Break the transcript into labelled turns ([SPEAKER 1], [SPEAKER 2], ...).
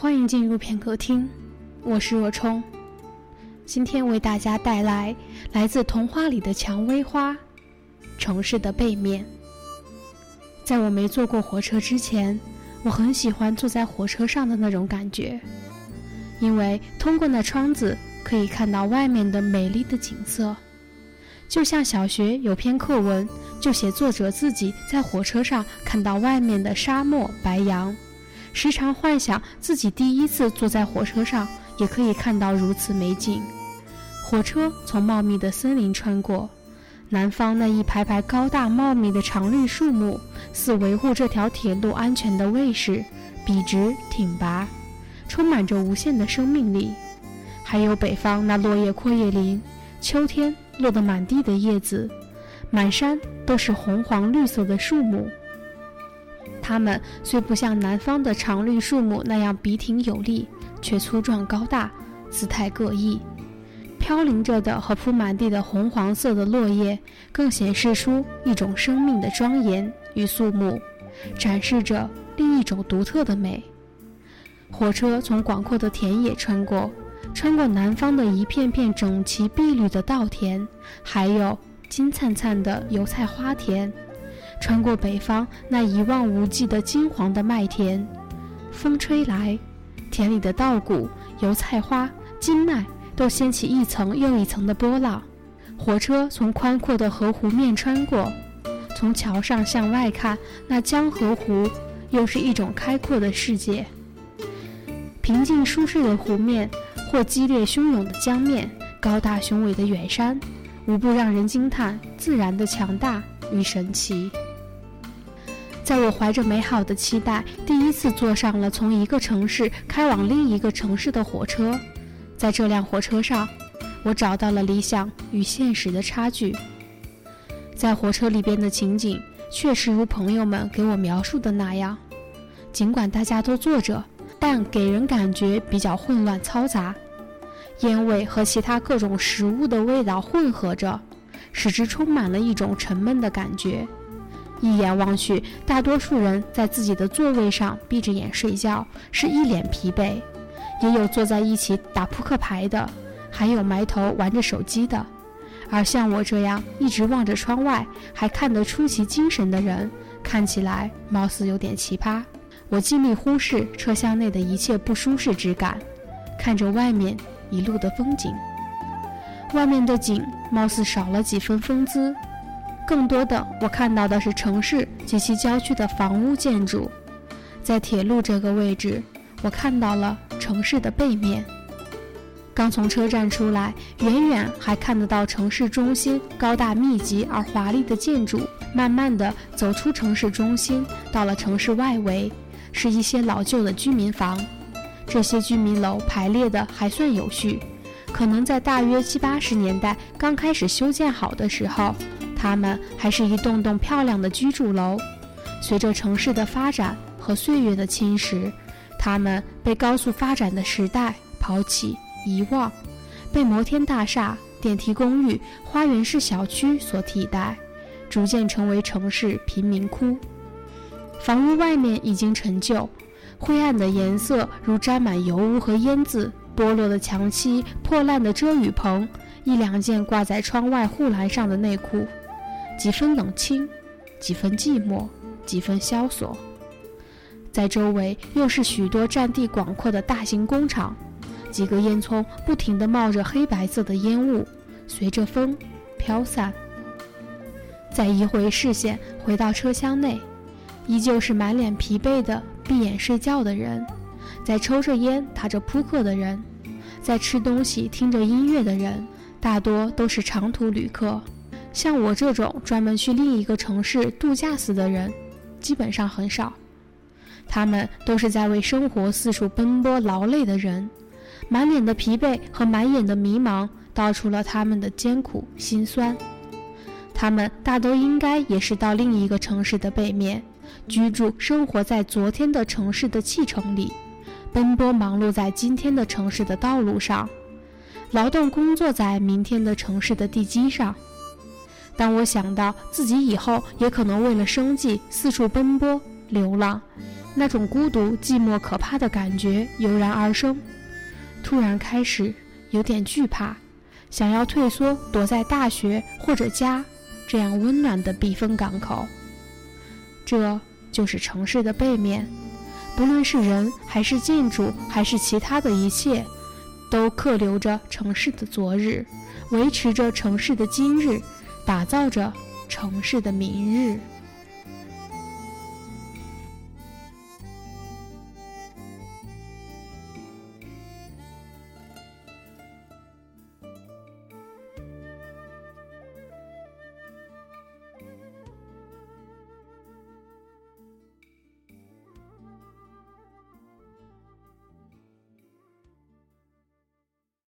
[SPEAKER 1] 欢迎进入片刻听，我是若冲。今天为大家带来来自童话里的蔷薇花，城市的背面。在我没坐过火车之前，我很喜欢坐在火车上的那种感觉，因为通过那窗子可以看到外面的美丽的景色。就像小学有篇课文，就写作者自己在火车上看到外面的沙漠、白杨，时常幻想自己第一次坐在火车上也可以看到如此美景。火车从茂密的森林穿过，南方那一排排高大茂密的常绿树木，似维护这条铁路安全的卫士，笔直挺拔，充满着无限的生命力。还有北方那落叶阔叶林，秋天。落得满地的叶子，满山都是红黄绿色的树木。它们虽不像南方的常绿树木那样笔挺有力，却粗壮高大，姿态各异。飘零着的和铺满地的红黄色的落叶，更显示出一种生命的庄严与肃穆，展示着另一种独特的美。火车从广阔的田野穿过。穿过南方的一片片整齐碧绿的稻田，还有金灿灿的油菜花田；穿过北方那一望无际的金黄的麦田，风吹来，田里的稻谷、油菜花、金麦都掀起一层又一层的波浪。火车从宽阔的河湖面穿过，从桥上向外看，那江河湖又是一种开阔的世界。平静舒适的湖面。或激烈汹涌的江面，高大雄伟的远山，无不让人惊叹自然的强大与神奇。在我怀着美好的期待，第一次坐上了从一个城市开往另一个城市的火车，在这辆火车上，我找到了理想与现实的差距。在火车里边的情景，确实如朋友们给我描述的那样，尽管大家都坐着。但给人感觉比较混乱嘈杂，烟味和其他各种食物的味道混合着，使之充满了一种沉闷的感觉。一眼望去，大多数人在自己的座位上闭着眼睡觉，是一脸疲惫；也有坐在一起打扑克牌的，还有埋头玩着手机的。而像我这样一直望着窗外，还看得出奇精神的人，看起来貌似有点奇葩。我尽力忽视车厢内的一切不舒适之感，看着外面一路的风景。外面的景貌似少了几分风姿，更多的我看到的是城市及其郊区的房屋建筑。在铁路这个位置，我看到了城市的背面。刚从车站出来，远远还看得到城市中心高大密集而华丽的建筑。慢慢的走出城市中心，到了城市外围。是一些老旧的居民房，这些居民楼排列的还算有序，可能在大约七八十年代刚开始修建好的时候，它们还是一栋栋漂亮的居住楼。随着城市的发展和岁月的侵蚀，它们被高速发展的时代抛弃、遗忘，被摩天大厦、电梯公寓、花园式小区所替代，逐渐成为城市贫民窟。房屋外面已经陈旧，灰暗的颜色如沾满油污和烟渍，剥落的墙漆，破烂的遮雨棚，一两件挂在窗外护栏上的内裤，几分冷清，几分寂寞，几分萧索。在周围又是许多占地广阔的大型工厂，几个烟囱不停地冒着黑白色的烟雾，随着风飘散。再移回视线，回到车厢内。依旧是满脸疲惫的闭眼睡觉的人，在抽着烟打着扑克的人，在吃东西听着音乐的人，大多都是长途旅客。像我这种专门去另一个城市度假死的人，基本上很少。他们都是在为生活四处奔波劳累的人，满脸的疲惫和满眼的迷茫，道出了他们的艰苦心酸。他们大都应该也是到另一个城市的背面。居住生活在昨天的城市的气城里，奔波忙碌在今天的城市的道路上，劳动工作在明天的城市的地基上。当我想到自己以后也可能为了生计四处奔波流浪，那种孤独、寂寞、可怕的感觉油然而生，突然开始有点惧怕，想要退缩，躲在大学或者家这样温暖的避风港口。这就是城市的背面，不论是人还是建筑，还是其他的一切，都刻留着城市的昨日，维持着城市的今日，打造着城市的明日。